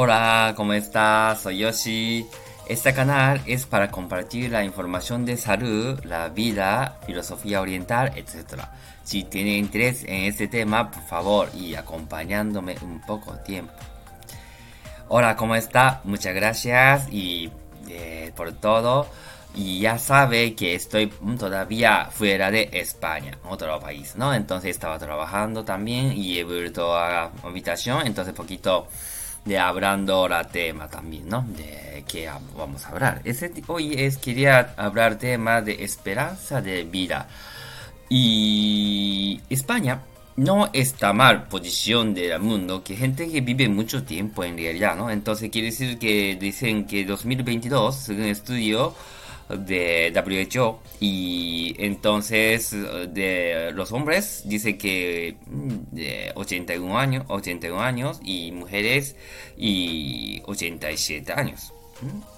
Hola, ¿cómo estás? Soy Yoshi. Este canal es para compartir la información de salud, la vida, filosofía oriental, etc. Si tiene interés en este tema, por favor, y acompañándome un poco tiempo. Hola, ¿cómo está? Muchas gracias y eh, por todo. Y ya sabe que estoy todavía fuera de España, otro país, ¿no? Entonces estaba trabajando también y he vuelto a la habitación, entonces poquito de hablando la tema también, ¿no? De qué vamos a hablar. Ese, hoy es, quería hablar tema de esperanza de vida. Y España no está mal posición del mundo, que gente que vive mucho tiempo en realidad, ¿no? Entonces quiere decir que dicen que 2022, según estudio, de WHO y entonces de los hombres dice que mm, de 81 años 81 años y mujeres y 87 años.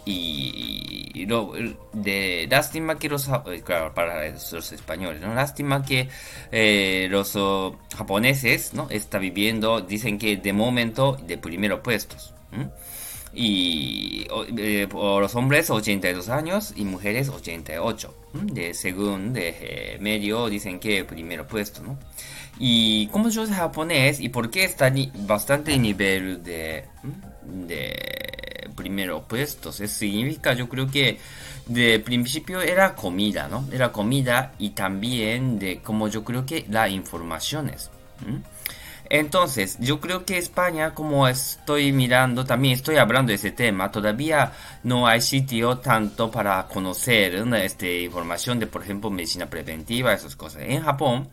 Y, lo, de lástima que los eh, claro para los españoles no lástima que eh, los oh, japoneses no está viviendo dicen que de momento de primeros puestos y eh, por los hombres 82 años y mujeres 88 de según de eh, medio dicen que primero puesto no y como yo soy japonés y por qué está bastante nivel de de primero puestos. Eso significa yo creo que de principio era comida no era comida y también de como yo creo que la informaciones entonces, yo creo que España, como estoy mirando, también estoy hablando de ese tema, todavía no hay sitio tanto para conocer este, información de, por ejemplo, medicina preventiva, esas cosas. En Japón,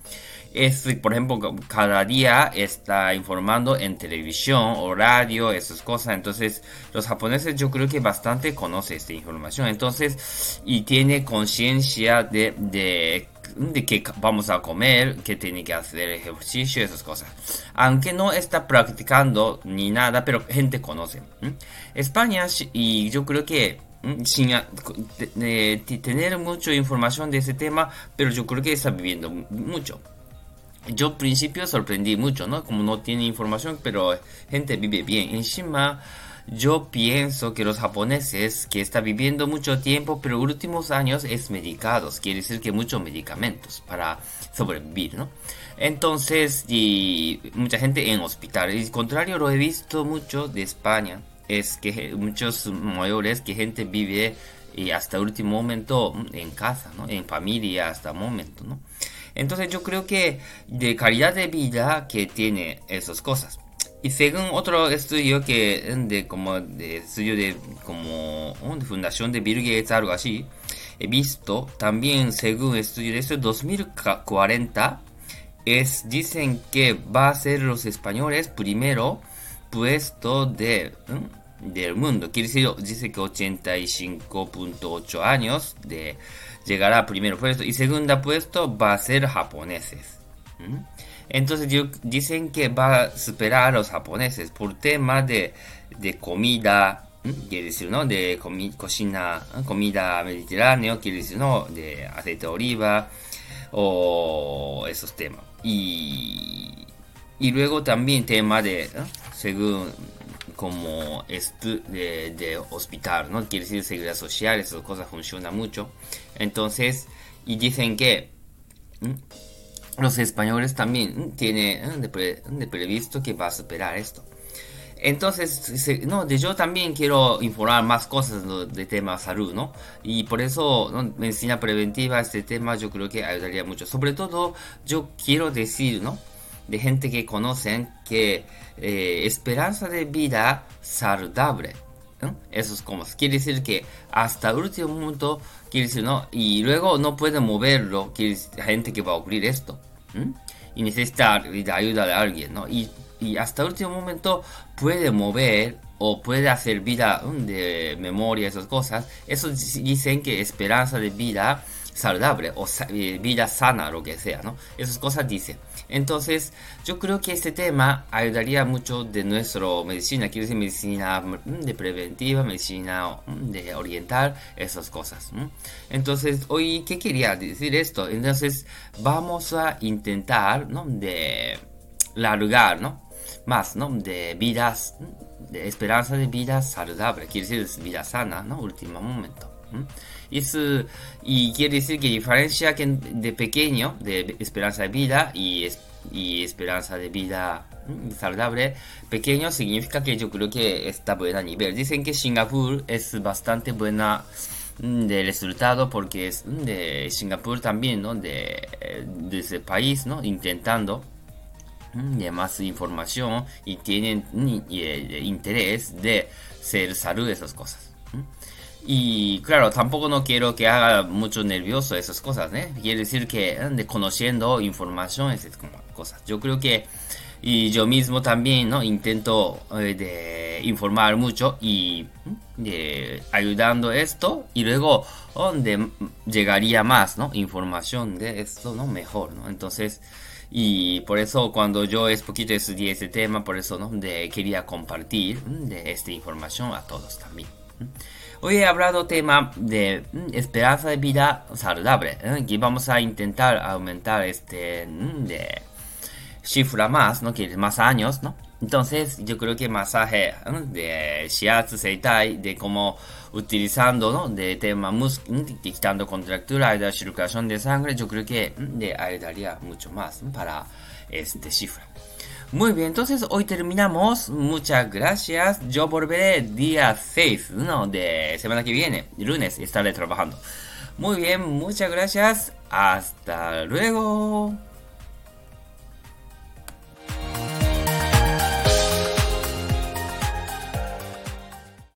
es, por ejemplo, cada día está informando en televisión o radio, esas cosas. Entonces, los japoneses yo creo que bastante conocen esta información. Entonces, y tiene conciencia de, de de que vamos a comer, que tiene que hacer ejercicio, esas cosas. Aunque no está practicando ni nada, pero gente conoce. España, y yo creo que sin tener mucha información de ese tema, pero yo creo que está viviendo mucho. Yo al principio sorprendí mucho, ¿no? Como no tiene información, pero gente vive bien. Encima, yo pienso que los japoneses que está viviendo mucho tiempo, pero últimos años es medicados, quiere decir que muchos medicamentos para sobrevivir, ¿no? Entonces, y mucha gente en hospital. Y contrario, lo he visto mucho de España, es que muchos mayores que gente vive y hasta último momento en casa, ¿no? En familia hasta momento, ¿no? Entonces yo creo que de calidad de vida que tiene esas cosas. Y según otro estudio que de como de estudio de como de fundación de Bill Gates algo así, he visto también según estudio de esto 2040 es dicen que va a ser los españoles primero puesto de del mundo. Quiere decir, dice que 85.8 años de llegar a primero puesto y segundo puesto va a ser japoneses. Entonces dicen que va a superar a los japoneses por tema de, comida, quiere decir, ¿no? De cocina, comida mediterránea, quiere decir, ¿no? De aceite de oliva o esos temas. Y, y luego también tema de, según como de, de, hospital, ¿no? Quiere decir seguridad social, esas cosas funcionan mucho. Entonces, y dicen que los españoles también tienen de, previsto que va a superar esto. Entonces, no, yo también quiero informar más cosas de tema salud, ¿no? Y por eso, medicina preventiva, este tema yo creo que ayudaría mucho. Sobre todo, yo quiero decir, ¿no? De gente que conocen que eh, esperanza de vida saludable. Eso es como, quiere decir que hasta el último momento, quiere decir, ¿no? Y luego no puede moverlo, quiere decir, gente que va a ocurrir esto. Y necesita la ayuda de alguien, ¿no? Y, y hasta el último momento puede mover o puede hacer vida de memoria, esas cosas. Eso dicen que esperanza de vida saludable o eh, vida sana, lo que sea, ¿no? Esas cosas dice. Entonces, yo creo que este tema ayudaría mucho de nuestra medicina, quiero decir medicina mm, de preventiva, medicina mm, de oriental, esas cosas. Entonces, hoy, ¿qué quería decir esto? Entonces, vamos a intentar, ¿no? De largar, ¿no? más, ¿no? De vidas, de esperanza de vida saludable, quiere decir vida sana, ¿no? Último momento. Y quiere decir que diferencia que de pequeño, de esperanza de vida y, y esperanza de vida saludable, pequeño significa que yo creo que está buena nivel. Dicen que Singapur es bastante buena de resultado porque es de Singapur también, ¿no? De, de ese país, ¿no? Intentando de más información y tienen eh, interés de ser salud esas cosas. Y claro, tampoco no quiero que haga mucho nervioso esas cosas, ¿eh? Quiere decir que de conociendo información, esas cosas. Yo creo que yo mismo también, ¿no? Intento eh, de informar mucho y de ayudando esto y luego donde llegaría más, ¿no? Información de esto, ¿no? Mejor, ¿no? Entonces, y por eso cuando yo es poquito estudié este tema, por eso ¿no? de, quería compartir de esta información a todos también. Hoy he hablado tema de esperanza de vida saludable. Aquí vamos a intentar aumentar este de cifra más, ¿no? Que más años, ¿no? Entonces, yo creo que masaje de shiatsu seitai, de cómo utilizando, ¿no? De tema dictando contractura y la circulación de sangre, yo creo que le ayudaría mucho más para este cifra. Muy bien, entonces hoy terminamos. Muchas gracias. Yo volveré día 6, ¿no? De semana que viene, lunes, estaré trabajando. Muy bien, muchas gracias. Hasta luego.